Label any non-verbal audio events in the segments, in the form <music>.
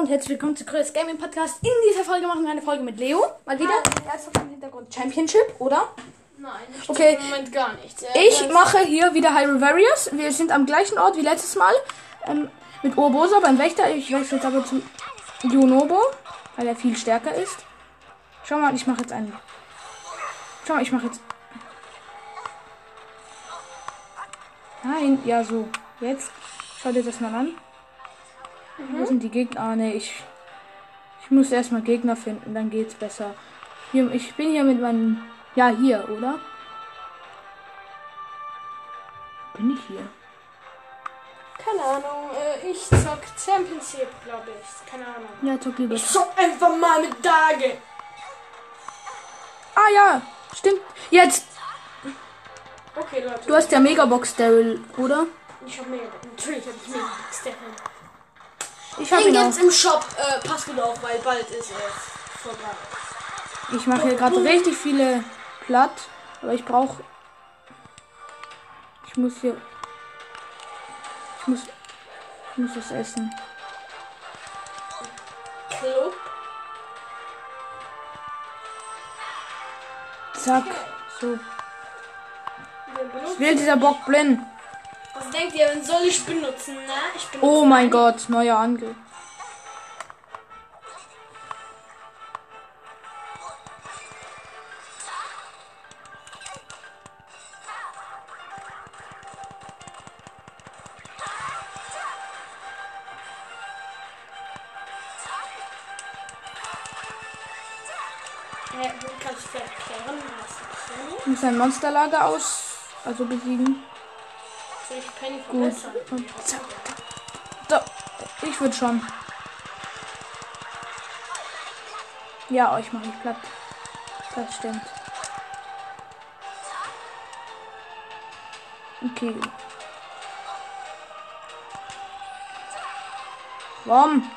und herzlich willkommen zu Chris Gaming Podcast. In dieser Folge machen wir eine Folge mit Leo. Mal wieder. Er ist dem Hintergrund Championship, oder? Nein, ich Okay. im Moment gar nichts. Äh, Ich mache hier wieder Hyrule Warriors. Wir sind am gleichen Ort wie letztes Mal. Ähm, mit Urbosa beim Wächter. Ich wechsle jetzt aber zu Junobo, weil er viel stärker ist. Schau mal, ich mache jetzt einen. Schau mal, ich mache jetzt. Nein, ja, so. Jetzt. Schau dir das mal an. Wo sind die Gegner? Ah, nee, ich. Ich muss erstmal Gegner finden, dann geht's besser. Hier, ich bin hier mit meinem. Ja, hier, oder? Bin ich hier? Keine Ahnung, äh, ich zock Championship, glaube ich. Keine Ahnung. Ja, zock lieber. Ich zock einfach mal mit Dage. Ah ja, stimmt. Jetzt. Okay, Leute. Du hast ja Megabox Daryl, oder? Ich hab mega. Natürlich hab ich mega Step. Ich habe Den ihn auch. gibt's im Shop. Äh, passt gut auf, weil bald ist es vorbei. Ich mache hier gerade richtig viele platt, aber ich brauche. Ich muss hier. Ich muss. Ich muss was essen. Club. Zack. So. Benutzen- Will dieser Bock blind. Was denkt ihr, wen soll ich benutzen, ne? Ich benutze Oh mein einen. Gott, neuer Angriff. Muss ein Monsterlager aus. Also besiegen. Gut. Und zack. So. Ich würde schon. Ja, euch mache ich platt. Das stimmt. Okay. Warum?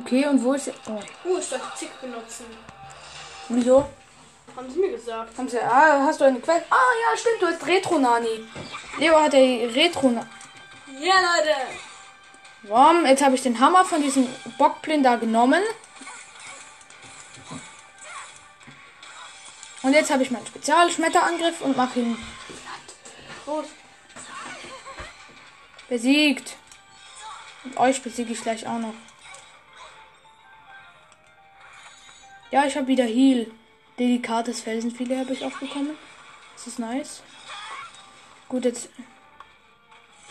Okay, und wo ist? Oh. Uh, ich sollte Zick benutzen. Wieso? Haben sie mir gesagt. Haben sie, ah, hast du eine Quelle? Ah, ja, stimmt, du hast Retro-Nani. Leo hat ja Retro-Nani. Ja, Leute. Warum? Jetzt habe ich den Hammer von diesem Bockblin da genommen. Und jetzt habe ich meinen Spezialschmetterangriff und mache ihn besiegt. Und euch besiege ich gleich auch noch. Ja, ich habe wieder Heal. Delikates Felsenfilet habe ich auch bekommen. Das ist nice. Gut, jetzt.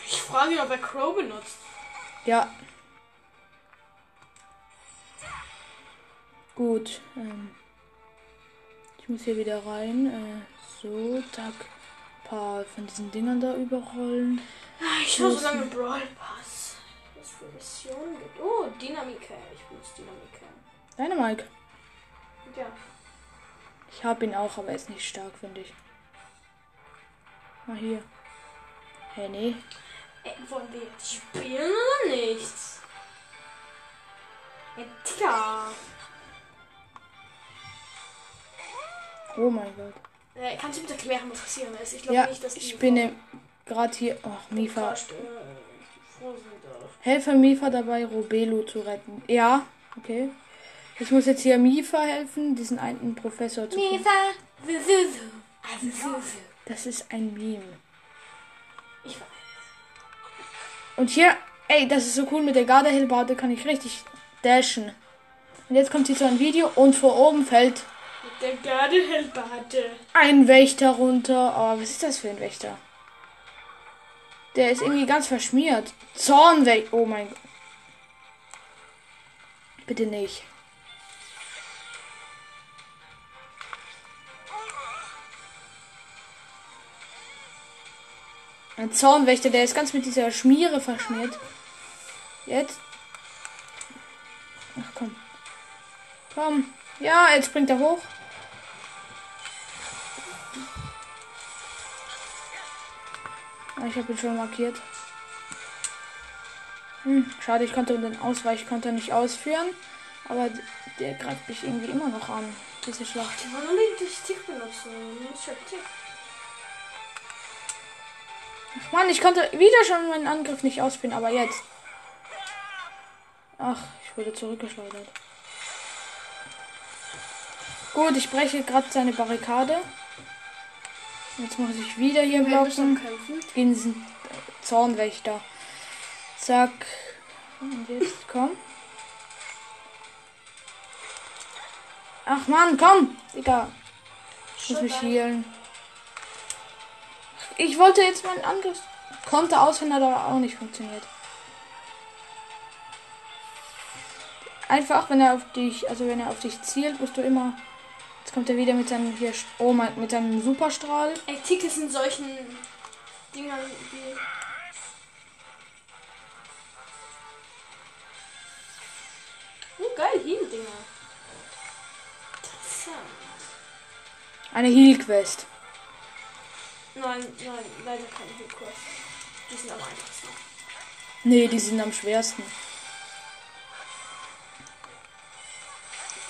Ich frage ihn, ob er Crow benutzt. Ja. Gut. Ähm, ich muss hier wieder rein. Äh, so, zack. Ein paar von diesen Dingern da überrollen. Ah, Ich habe so lange Brawl Pass. Was für Missionen gibt. Oh, Dynamike. Ich benutze Dynamike. Deine Mike. Ja. Ich habe ihn auch, aber er ist nicht stark, finde ich. Mal hier. Hä, nee. Ey, wollen wir jetzt spielen oder nicht? Ja. Oh mein Gott. Äh, kannst du bitte erklären, was passieren ist? Ich glaube Ja, nicht, dass die ich bin gerade hier. Ach, Mifa. Äh. Helfe Mifa dabei, Robelo zu retten. Ja, okay. Ich muss jetzt hier Mifa helfen, diesen einen Professor zu finden. Mifa. Das ist ein Meme. Ich weiß. Und hier, ey, das ist so cool mit der Gardehelbarte, kann ich richtig dashen. Und jetzt kommt hier so ein Video und vor oben fällt Mit der Gardehelbarte. ein Wächter runter. Oh, was ist das für ein Wächter? Der ist irgendwie ganz verschmiert. Zornwächter. Oh mein Gott. Bitte nicht. Ein Zornwächter, der ist ganz mit dieser Schmiere verschmiert. Jetzt. Ach komm. Komm. Ja, jetzt springt er hoch. Ah, Ich habe ihn schon markiert. Hm, schade, ich konnte den Ausweichkonter nicht ausführen. Aber der greift mich irgendwie immer noch an. Diese Schlacht. Ich wollte unbedingt durch Tick benutzen. Musst ja Tick. Mann, ich konnte wieder schon meinen Angriff nicht ausführen, aber jetzt. Ach, ich wurde zurückgeschleudert. Gut, ich breche gerade seine Barrikade. Jetzt muss ich wieder hier blocken. Gegen diesen Zornwächter. Zack. Und jetzt komm. Ach Mann, komm! Digga. Ich muss mich healen. Ich wollte jetzt meinen Angriff. Konnte ausführen, hat aber auch nicht funktioniert. Einfach, wenn er auf dich, also wenn er auf dich zielt, musst du immer. Jetzt kommt er wieder mit seinem hier, oh mein, mit seinem Superstrahl. Ey, Tick ist in solchen Dingern wie. Oh, geil, Heal-Dinger. Interessant. Eine Heal-Quest. Nein, nein, leider keine Heal-Quest. Die sind am einfachsten. Nee, die sind am schwersten.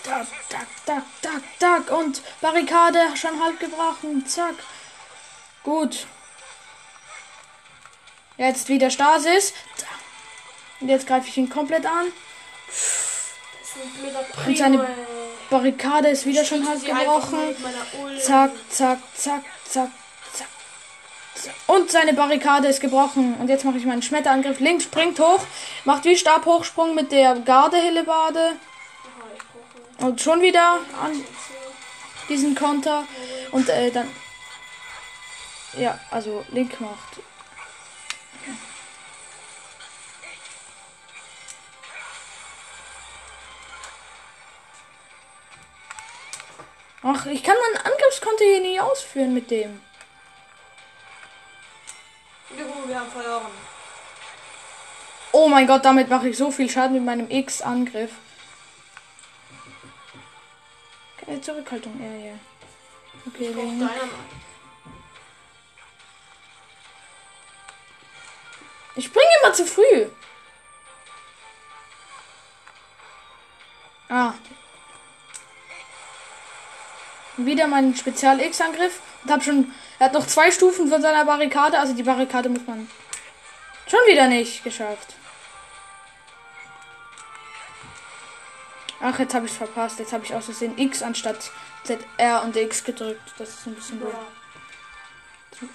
Tak, tak, tak, tak, tak. Und Barrikade schon halb gebrochen. Zack. Gut. Jetzt wieder Stasis. Und jetzt greife ich ihn komplett an. Und seine. Barrikade ist wieder schon halb gebrochen. Zack, zack, zack, zack, Und seine Barrikade ist gebrochen. Und jetzt mache ich meinen Schmetterangriff. Links springt hoch. Macht wie Stabhochsprung mit der Garde-Hillebade. Und schon wieder an diesen Konter. Und äh, dann. Ja, also Link macht. Ach, ich kann meinen Angriffskonter hier nie ausführen mit dem. Haben verloren. Oh mein Gott, damit mache ich so viel Schaden mit meinem X-Angriff. Keine Zurückhaltung, er hier. Okay, Link. Ich springe immer zu früh. Ah. Wieder meinen Spezial-X-Angriff. Und hab schon. Er hat noch zwei Stufen von seiner Barrikade. Also die Barrikade muss man. Schon wieder nicht geschafft. Ach, jetzt habe ich verpasst. Jetzt habe ich aus Versehen X anstatt ZR und X gedrückt. Das ist ein bisschen doof. Ja.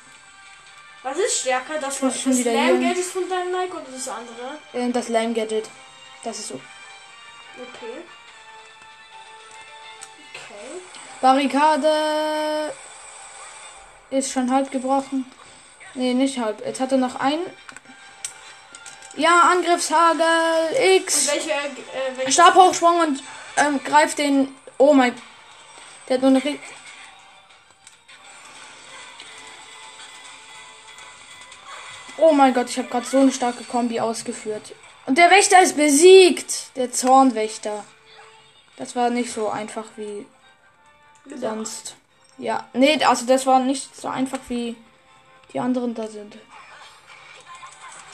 Was ist stärker? Das, das schon wieder Slam hier. Gadget von deinem Nike oder das andere? Äh, Das Lime Gadget. Das ist so. Okay. Okay. Barrikade ist schon halb gebrochen. Nee, nicht halb. Jetzt hat er noch einen. Ja, Angriffshagel Und X. welche, äh, welche Stabhochsprung und ähm, greift den. Oh mein. Der hat nur eine. Oh mein Gott, ich habe gerade so eine starke Kombi ausgeführt. Und der Wächter ist besiegt. Der Zornwächter. Das war nicht so einfach wie sonst. Ja, nee, also das war nicht so einfach wie die anderen da sind.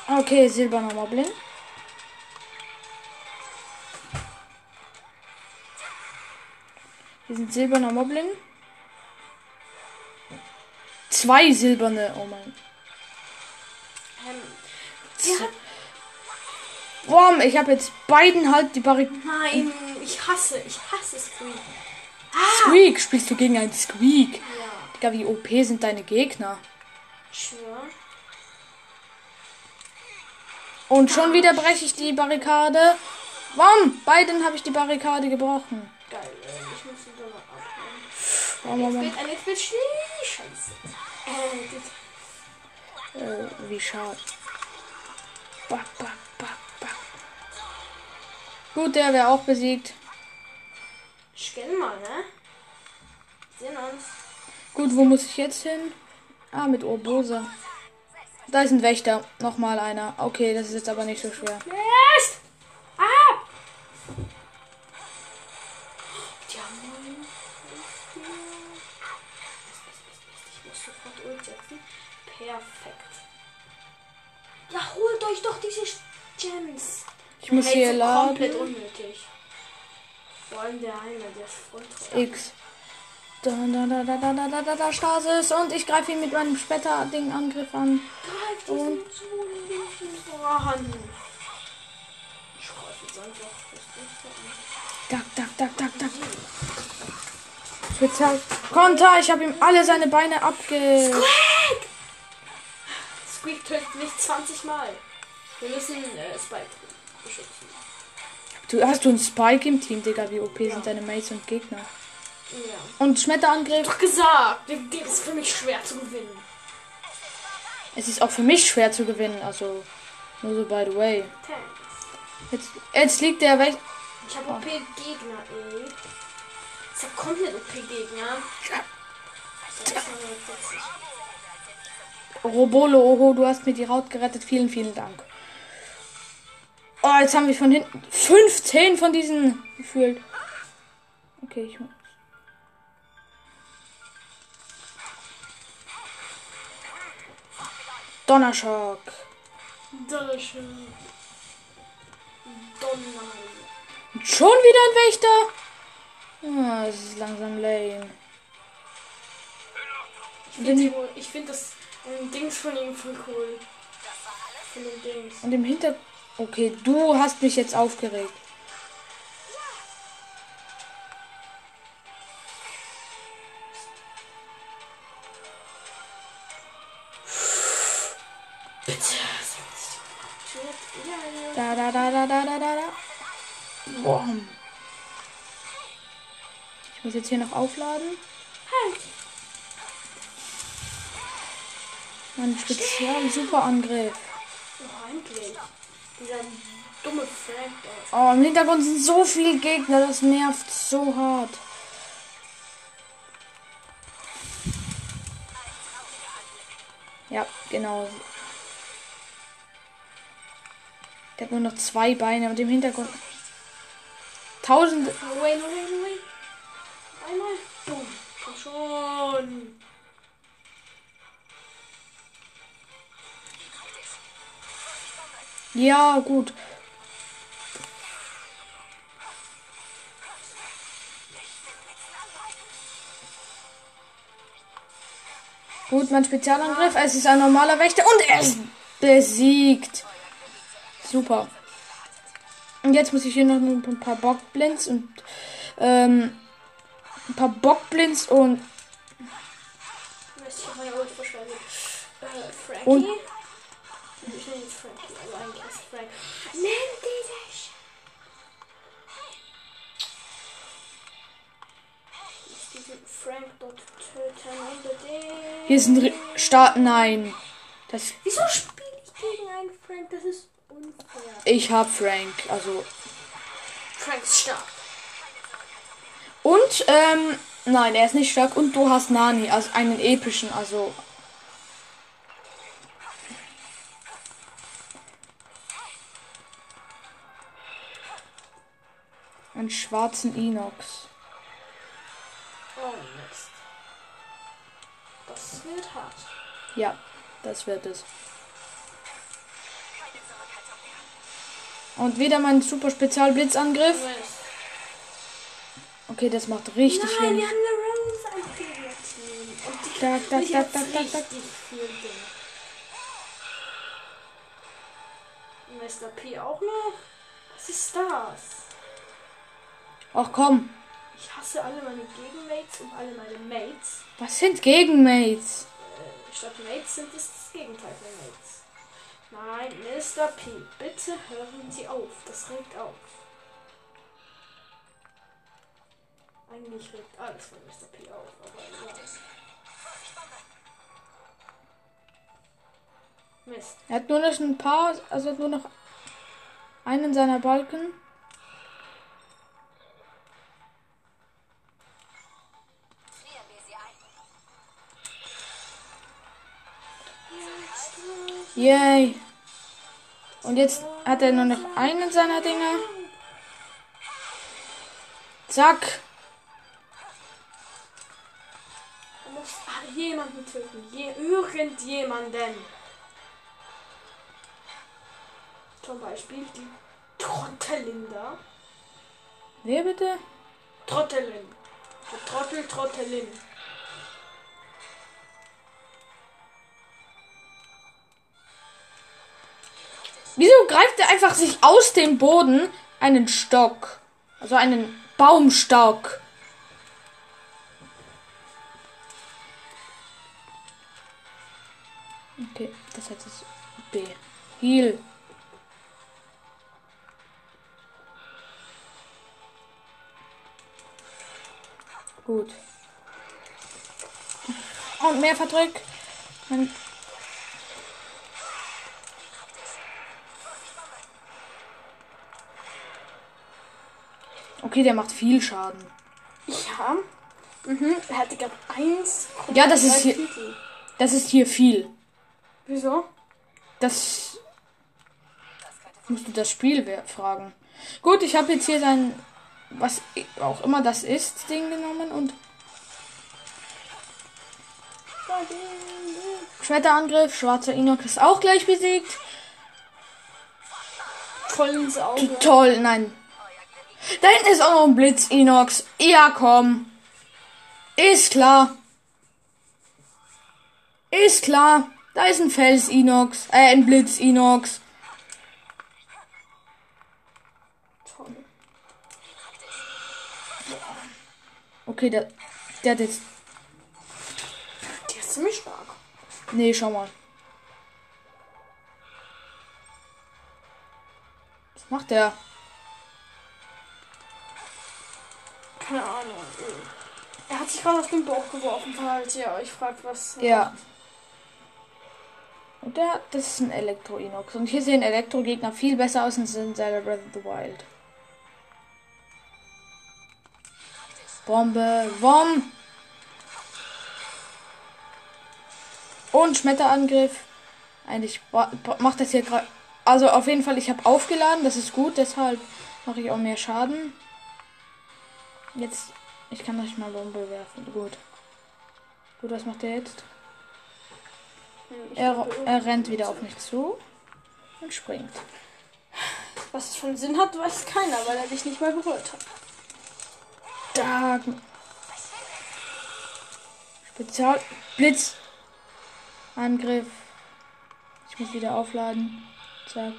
Okay, silberner Moblin. Hier sind silberner Moblin. Zwei silberne, oh mein. Ähm, ja, Boah, ich habe jetzt beiden halt die Barrikade. nein, ich hasse, ich hasse Squeak. Squeak, spielst du gegen einen Squeak? Ja, Digga, wie OP sind deine Gegner? schwör. Und schon wieder breche ich die Barrikade. Warum? Beiden habe ich die Barrikade gebrochen. Geil, ich muss die Donner abholen. Warum, Jetzt warum, wird, Schnee. Scheiße. Äh, wie schade. Back, back, back. Gut, der wäre auch besiegt. Ich scanne mal, ne? Wir sehen uns. Gut, wo muss ich jetzt hin? Ah, mit Urbosa. Da ist ein Wächter. Nochmal einer. Okay, das ist jetzt aber nicht so schwer. Yes! Ah! Die haben Ich muss sofort Ult. Perfekt. Ja, holt euch doch diese Gems. Ich muss hier laden. Komplett unnötig. Vor allem der eine, der ist voll teuer. X. Da, da, da, da, da, da, da, da, da, Stasis. Und ich greife ihn mit meinem Später-Ding-Angriff an. Greif Und- Zonen an. Ich greife jetzt einfach das Ding an. Dack, dack, dack, dack, dack. Spezial. Konter, ich habe ihm alle seine Beine abge... Squeak! Squeak tötet mich 20 Mal. Wir müssen äh, Spike. Du hast du einen Spike im Team, Digga. Wie OP sind deine Mates und Gegner. Ja. Und Schmetterangriff. Doch gesagt, der der ist für mich schwer zu gewinnen. Es ist auch für mich schwer zu gewinnen. Also, nur so by the way. Thanks. Jetzt, jetzt liegt der weg. Ich habe OP-Gegner, ey. Ich hab komplett OP-Gegner. Robolo, oho, du hast mir die Raut gerettet. Vielen, vielen Dank. Oh, jetzt haben wir von hinten 15 von diesen gefühlt. Okay, ich muss. Donnerschock. Donnerschön. Donner. Und schon wieder ein Wächter? Ah, das ist langsam lame. Ich finde find das ähm, Dings von ihm voll cool. Von dem Dings. Und im Hintergrund. Okay, du hast mich jetzt aufgeregt. Da, da, da, da, da, da, da, da. Boah. Ich muss jetzt hier noch aufladen. Halt. Mein Spezial Superangriff. Oh. Dieser dumme Frank. Oh, im Hintergrund sind so viele Gegner, das nervt so hart. Ja, genau. Der hat nur noch zwei Beine und im Hintergrund. No way, no way. Einmal. Boom. Komm schon. Ja, gut. Gut, mein Spezialangriff. Es ist ein normaler Wächter und er ist besiegt. Super. Und jetzt muss ich hier noch ein paar Bockblinds und ähm, ein paar Bockblinds und Mist, Frank dort töten, unbedingt. hier ist ein Start. Nein. Das, Wieso spiele ich gegen einen Frank? Das ist unfair. ich hab Frank. Also Frank ist stark. Und, ähm, nein, er ist nicht stark. Und du hast Nani, also einen epischen, also. Einen schwarzen Inox. Mist. Das wird hart. Ja, das wird es. Und wieder mein super Spezialblitzangriff. Okay, das macht richtig Nein, Wind. wir haben eine Rose. Und die Da, da, da, da, da, da. Mr. P auch noch? Was ist das? Ach komm, Ich hasse alle meine Gegenmates und alle meine Mates. was sind Gegenmates? Äh, statt Mates sind es das Gegenteil von Mates. Nein, Mr. P, bitte hören Sie auf. Das regt auf. Eigentlich regt alles von Mr. P auf, aber egal. Mist. Er hat nur noch ein paar, also nur noch einen seiner Balken. Yay. Und jetzt hat er nur noch einen seiner Dinger. Zack. Er muss muss jemanden töten. Je irgendjemanden. Zum Beispiel die Trottelin da. Wer bitte? Trottelin. Die Trottel, Trottelin. Wieso greift er einfach sich aus dem Boden einen Stock? Also einen Baumstock. Okay, das heißt es B. Heal. Gut. Und mehr verdrückt. Mein Okay, der macht viel Schaden. Ja. Mhm. Er hatte gerade eins. Ja, das ist hier- Titel. Das ist hier viel. Wieso? Das musst du das Spiel fragen. Gut, ich habe jetzt hier sein, was auch immer das ist, Ding genommen und Schmetterangriff, schwarzer Inox ist auch gleich besiegt. Voll ins Auge. Toll, nein. Da hinten ist auch noch ein Blitz Inox. Ja, komm. Ist klar. Ist klar. Da ist ein Fels Inox, äh, ein Blitz Inox. Toll. Okay, der, der hat jetzt. Die ist ziemlich stark. Nee, schau mal. Was macht der? Keine Ahnung. Er hat sich gerade auf den Bauch geworfen, falls ihr euch fragt, was. Ja. Und der, das ist ein Elektro-Inox. Und hier sehen Elektro-Gegner viel besser aus als in Zelda Breath of the Wild. Bombe, Wom! Und Schmetterangriff. Eigentlich macht das hier gerade. Also auf jeden Fall, ich habe aufgeladen, das ist gut, deshalb mache ich auch mehr Schaden. Jetzt, ich kann euch mal Bombe werfen. Gut. Gut, was macht er jetzt? Er, er rennt wieder auf mich zu und springt. Was es einen Sinn hat, weiß keiner, weil er dich nicht mal berührt hat. Da. Spezial. Blitz. Angriff. Ich muss wieder aufladen. Zack.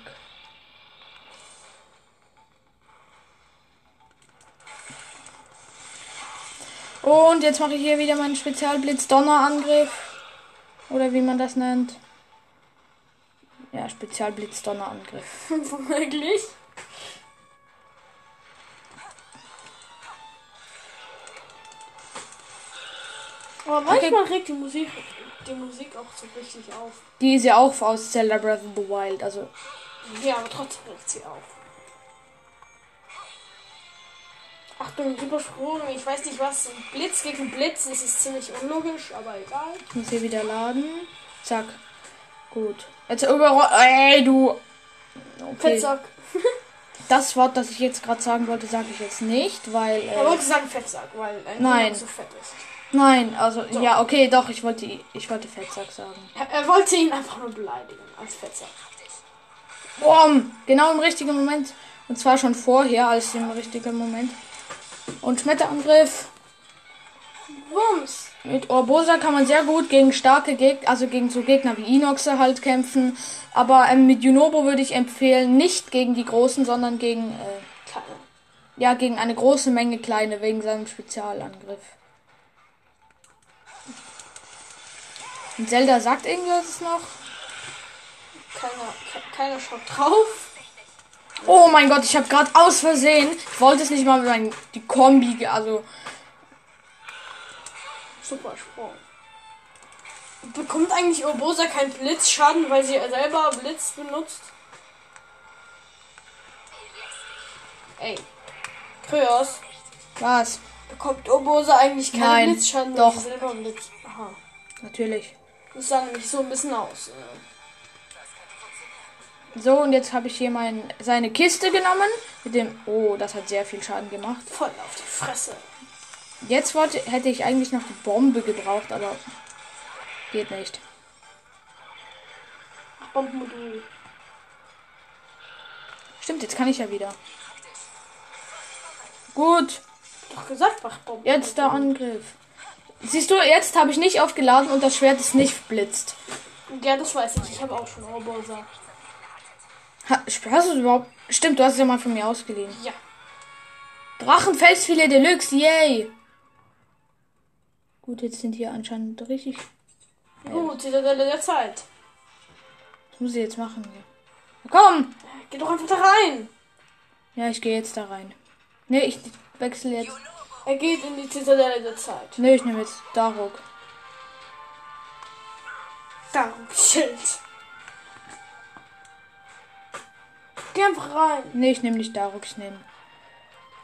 Und jetzt mache ich hier wieder meinen Spezialblitz Donnerangriff. Oder wie man das nennt. Ja, Spezialblitz Donnerangriff. <laughs> Wirklich? Aber manchmal regt die Musik, die Musik auch so richtig auf. Die ist ja auch aus Zelda Breath of the Wild. Also Ja, aber trotzdem regt sie auf. Achtung, Übersprung, ich weiß nicht was. Blitz gegen Blitz, das ist ziemlich unlogisch, aber egal. Ich muss hier wieder laden. Zack. Gut. Jetzt überrollt. Ey, du. Okay. Fettsack. Das Wort, das ich jetzt gerade sagen wollte, sage ich jetzt nicht, weil. Er Äh, wollte sagen Fettsack, weil ein Nein. Hund so fett ist. nein, also. So. Ja, okay, doch, ich wollte, ich wollte Fettsack sagen. Er, er wollte ihn einfach nur beleidigen als Fettsack. Boom! Genau im richtigen Moment. Und zwar schon vorher als im richtigen Moment. Und Schmetterangriff. Wumms. Mit Urbosa kann man sehr gut gegen starke Gegner, also gegen so Gegner wie Inoxe halt kämpfen. Aber ähm, mit Junobo würde ich empfehlen, nicht gegen die großen, sondern gegen, äh, Kleine. ja, gegen eine große Menge kleine, wegen seinem Spezialangriff. Und Zelda sagt irgendwas noch. Keiner, ke- keiner schaut drauf. Oh mein Gott, ich habe gerade aus Versehen, ich wollte es nicht mal mit meinem, die Kombi, also, Super Sprung. Bekommt eigentlich Urbosa keinen Blitzschaden, weil sie selber Blitz benutzt? Ey. Kryos. was? Bekommt Urbosa eigentlich keinen Nein, Blitzschaden, doch. Blitz. Aha. Natürlich. Das sah nämlich so ein bisschen aus. äh. So, und jetzt habe ich hier mein, seine Kiste genommen. Mit dem, oh, das hat sehr viel Schaden gemacht. Voll auf die Fresse. Jetzt wollte, hätte ich eigentlich noch die Bombe gebraucht, aber geht nicht. Bombenmodul. Stimmt, jetzt kann ich ja wieder. Gut, Doch gesagt, mach Bomben. jetzt der Angriff. Siehst du, jetzt habe ich nicht aufgeladen und das Schwert ist nicht blitzt. Ja, das weiß ich. Ich habe auch schon Roboter. Ha, hast du überhaupt? Stimmt, du hast es ja mal von mir ausgeliehen. Ja. Drachenfelsfilet Deluxe, yay! Gut, jetzt sind hier anscheinend richtig. Gut, Zitadelle der Zeit. Was muss ich jetzt machen? hier? Komm! Geh doch einfach da rein. Ja, ich gehe jetzt da rein. Nee, ich wechsle jetzt. Er geht in die Zitadelle der Zeit. Nee, ich nehme jetzt Daruk. Darum Schild. Geh einfach rein. Nee, ich nehme nicht Daruk, ich nehme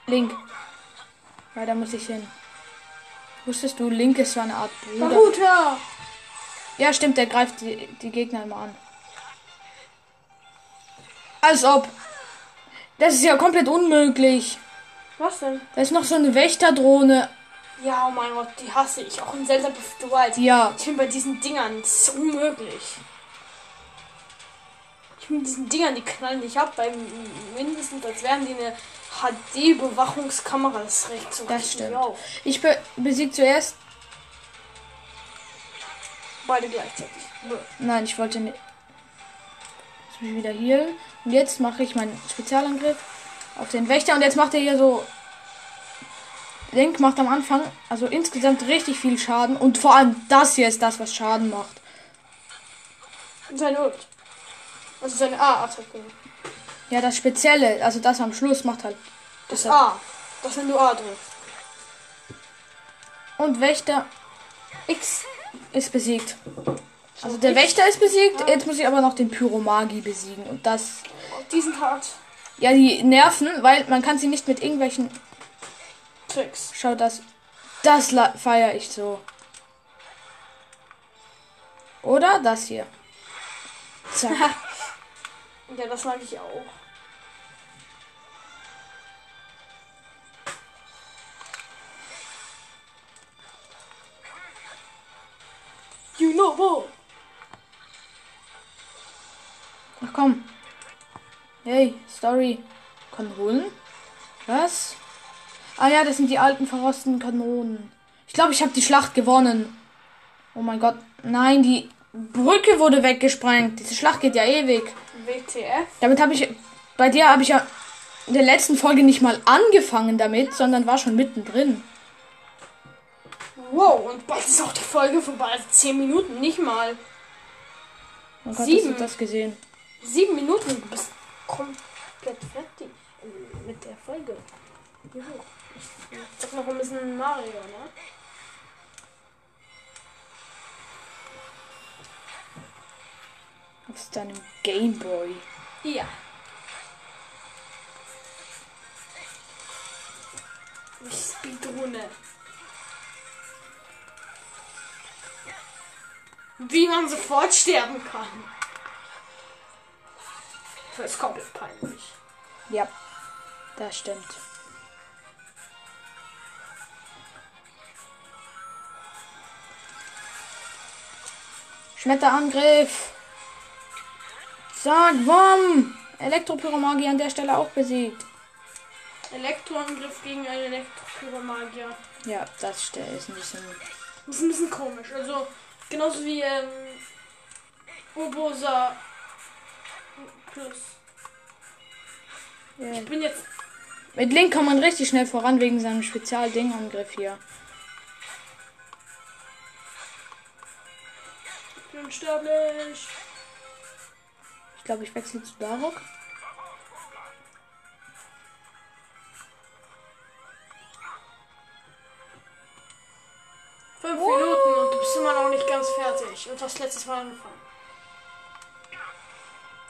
Link. Weil da muss ich hin. Wusstest du, Link ist so eine Art Bruder? Naruto. Ja, stimmt, der greift die, die Gegner immer an. Als ob. Das ist ja komplett unmöglich. Was denn? Da ist noch so eine Wächterdrohne. Ja, oh mein Gott, die hasse ich. Auch in Zelda Breath of the Wild. Ja, Ich bin bei diesen Dingern das ist unmöglich. Ich bin mit diesen Dingern, die knallen dich ab, beim mindestens als wären die eine HD-Bewachungskamera. Das regt so Das stimmt. auf. ich be besieg zuerst. Beide gleichzeitig. Nein, ich wollte nicht. Jetzt muss ich wieder healen. Und jetzt mache ich meinen Spezialangriff auf den Wächter. Und jetzt macht er hier so. Link macht am Anfang also insgesamt richtig viel Schaden. Und vor allem das hier ist das, was Schaden macht. Und seine Ult. Also seine A-Attacke. Ja, das Spezielle, also das am Schluss macht halt. Das Das A. Das, wenn du A drückst. Und Wächter X ist besiegt. Also der Wächter ist besiegt. Jetzt muss ich aber noch den Pyromagi besiegen. Und das. Die sind hart. Ja, die nerven, weil man kann sie nicht mit irgendwelchen. Tricks. Schau das. Das feiere ich so. Oder das hier. Zack. <laughs> Ja, das mag ich auch. You know wo? Ach komm. Hey, Story. Kanonen? Was? Ah ja, das sind die alten verrosteten Kanonen. Ich glaube, ich habe die Schlacht gewonnen. Oh mein Gott. Nein, die Brücke wurde weggesprengt. Diese Schlacht geht ja ewig. WTF? Damit habe ich. Bei dir habe ich ja in der letzten Folge nicht mal angefangen damit, sondern war schon mittendrin. Wow, und bald ist auch die Folge vorbei. Also 10 Minuten, nicht mal. Oh Gott, Sieben. das gesehen? 7 Minuten, du bist komplett fertig äh, mit der Folge. Juhu. Ich sag noch ein bisschen Mario, ne? Auf deinem Gameboy. Ja. Ich Speedrunne. Wie man sofort sterben kann. Das ist komplett peinlich. Ja, das stimmt. Schmetterangriff. Sag, Wom. Elektropyromagie an der Stelle auch besiegt. Elektroangriff gegen einen Elektropyromagier. Ja, das ist ein bisschen. Das ist ein bisschen komisch. Also, genauso wie ähm, Urbosa Plus. Ja. Ich bin jetzt. Mit Link kommt man richtig schnell voran wegen seinem Spezialdingangriff hier. Ich bin unsterblich. Ich glaube, ich wechsle zu Darok. Fünf Minuten und du bist immer noch nicht ganz fertig. Und hast letztes Mal angefangen.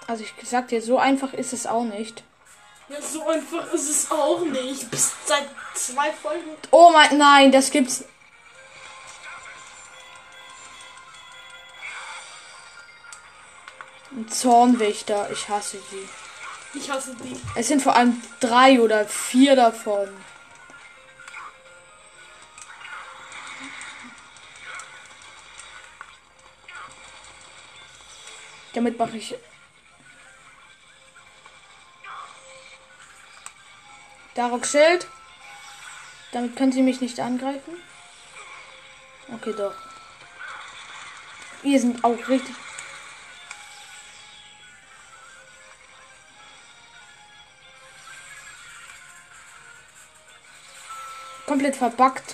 Also ich sag dir, so einfach ist es auch nicht. Ja, so einfach ist es auch nicht. Bist seit zwei Folgen. Oh mein, nein, das gibt's. Zornwächter. Ich hasse die. Ich hasse die. Es sind vor allem drei oder vier davon. Damit mache ich. Darok Schild. Damit können sie mich nicht angreifen. Okay, doch. Wir sind auch richtig Komplett verbuggt.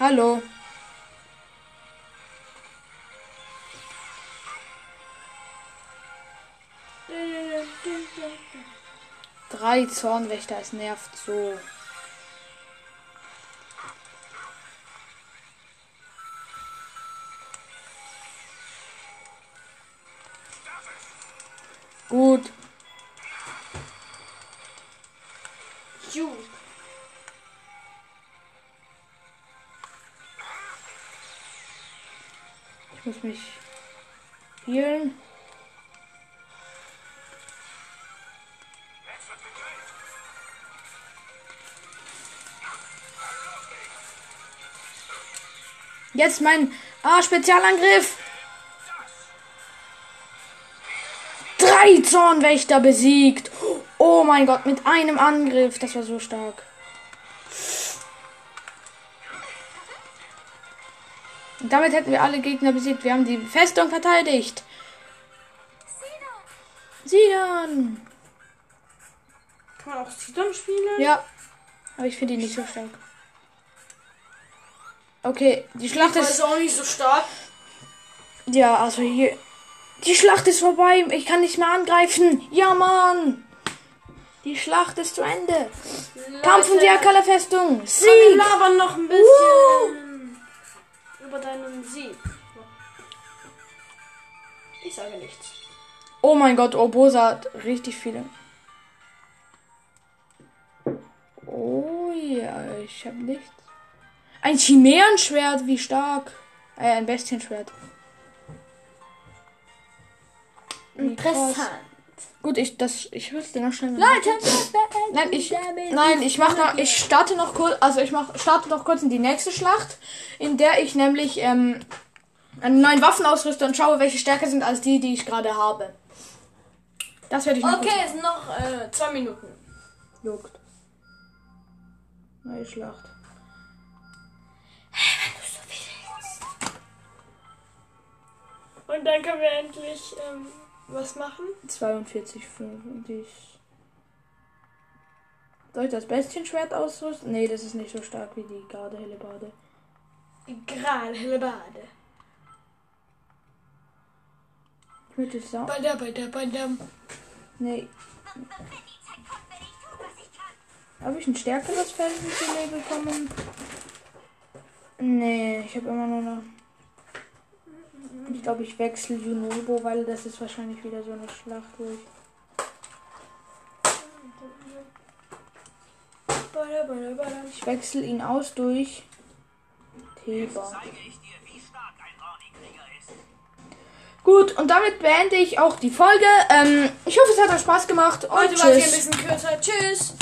Hallo. Drei Zornwächter, es nervt so. Gut. Ju. Ich muss mich healen. Jetzt mein ah, Spezialangriff. Drei Zornwächter besiegt. Oh mein Gott, mit einem Angriff. Das war so stark. Und damit hätten wir alle Gegner besiegt. Wir haben die Festung verteidigt. Sidon. Kann man auch Sidon spielen? Ja. Aber ich finde ihn nicht so stark. Okay, die Schlacht ist auch nicht so stark. Ja, also hier. Die Schlacht ist vorbei. Ich kann nicht mehr angreifen. Ja, Mann. Die Schlacht ist zu Ende. Kampf um die Akala Festung. Wir Sieg. labern noch ein bisschen über deinen Sieg. Ich sage nichts. Oh mein Gott, Obosa hat richtig viele. Oh ja, ich habe nichts. Ein Chimärenschwert, wie stark. Äh, ein Bestienschwert. Krass. Gut, ich das ich rüste noch schnell. mal. Nein, ich nein, ich mach noch ich starte noch kurz, also ich mach starte noch kurz in die nächste Schlacht, in der ich nämlich ähm, einen neuen Waffen ausrüste und schaue, welche stärker sind als die, die ich gerade habe. Das werde ich noch Okay, es sind noch äh, zwei Minuten. juckt. Neue Schlacht. Und dann können wir endlich ähm, was machen. 42 50. Soll ich das Bestienschwert ausrüsten? Nee, das ist nicht so stark wie die gerade Hellebade. Gerade helle Bade. Ich würde sagen. Bada, bada, bada. Nee. Habe ich ein stärkeres Fantasy bekommen? Nee, ich habe immer nur noch. Ich glaube, ich wechsle Junobo, weil das ist wahrscheinlich wieder so eine Schlacht, wo ich. Wechsle ihn aus durch ist. Gut, und damit beende ich auch die Folge. Ähm, ich hoffe, es hat euch Spaß gemacht. Heute war sie ein bisschen kürzer. Tschüss.